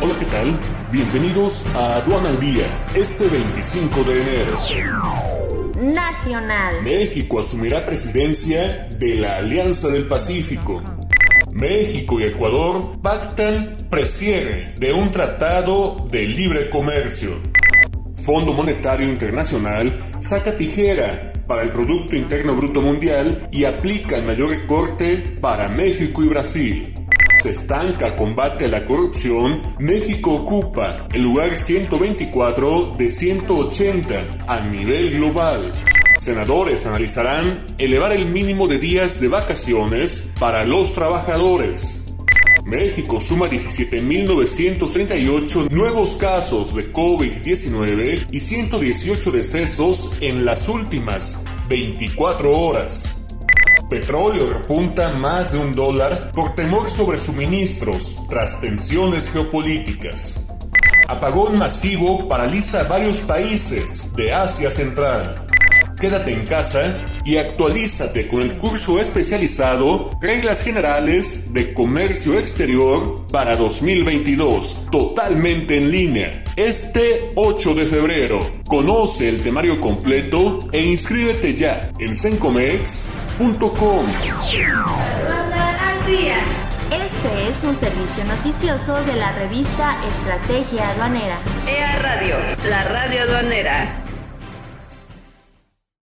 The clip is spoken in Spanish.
Hola, ¿qué tal? Bienvenidos a Aduana al Día, este 25 de enero. Nacional. México asumirá presidencia de la Alianza del Pacífico. México y Ecuador pactan precierre de un tratado de libre comercio. Fondo Monetario Internacional saca tijera para el Producto Interno Bruto Mundial y aplica el mayor recorte para México y Brasil se estanca combate a la corrupción, México ocupa el lugar 124 de 180 a nivel global. Senadores analizarán elevar el mínimo de días de vacaciones para los trabajadores. México suma 17.938 nuevos casos de COVID-19 y 118 decesos en las últimas 24 horas. Petróleo repunta más de un dólar por temor sobre suministros tras tensiones geopolíticas. Apagón masivo paraliza varios países de Asia Central. Quédate en casa y actualízate con el curso especializado Reglas Generales de Comercio Exterior para 2022, totalmente en línea. Este 8 de febrero, conoce el temario completo e inscríbete ya en sencomex.com. Este es un servicio noticioso de la revista Estrategia Aduanera. EA Radio, la radio aduanera.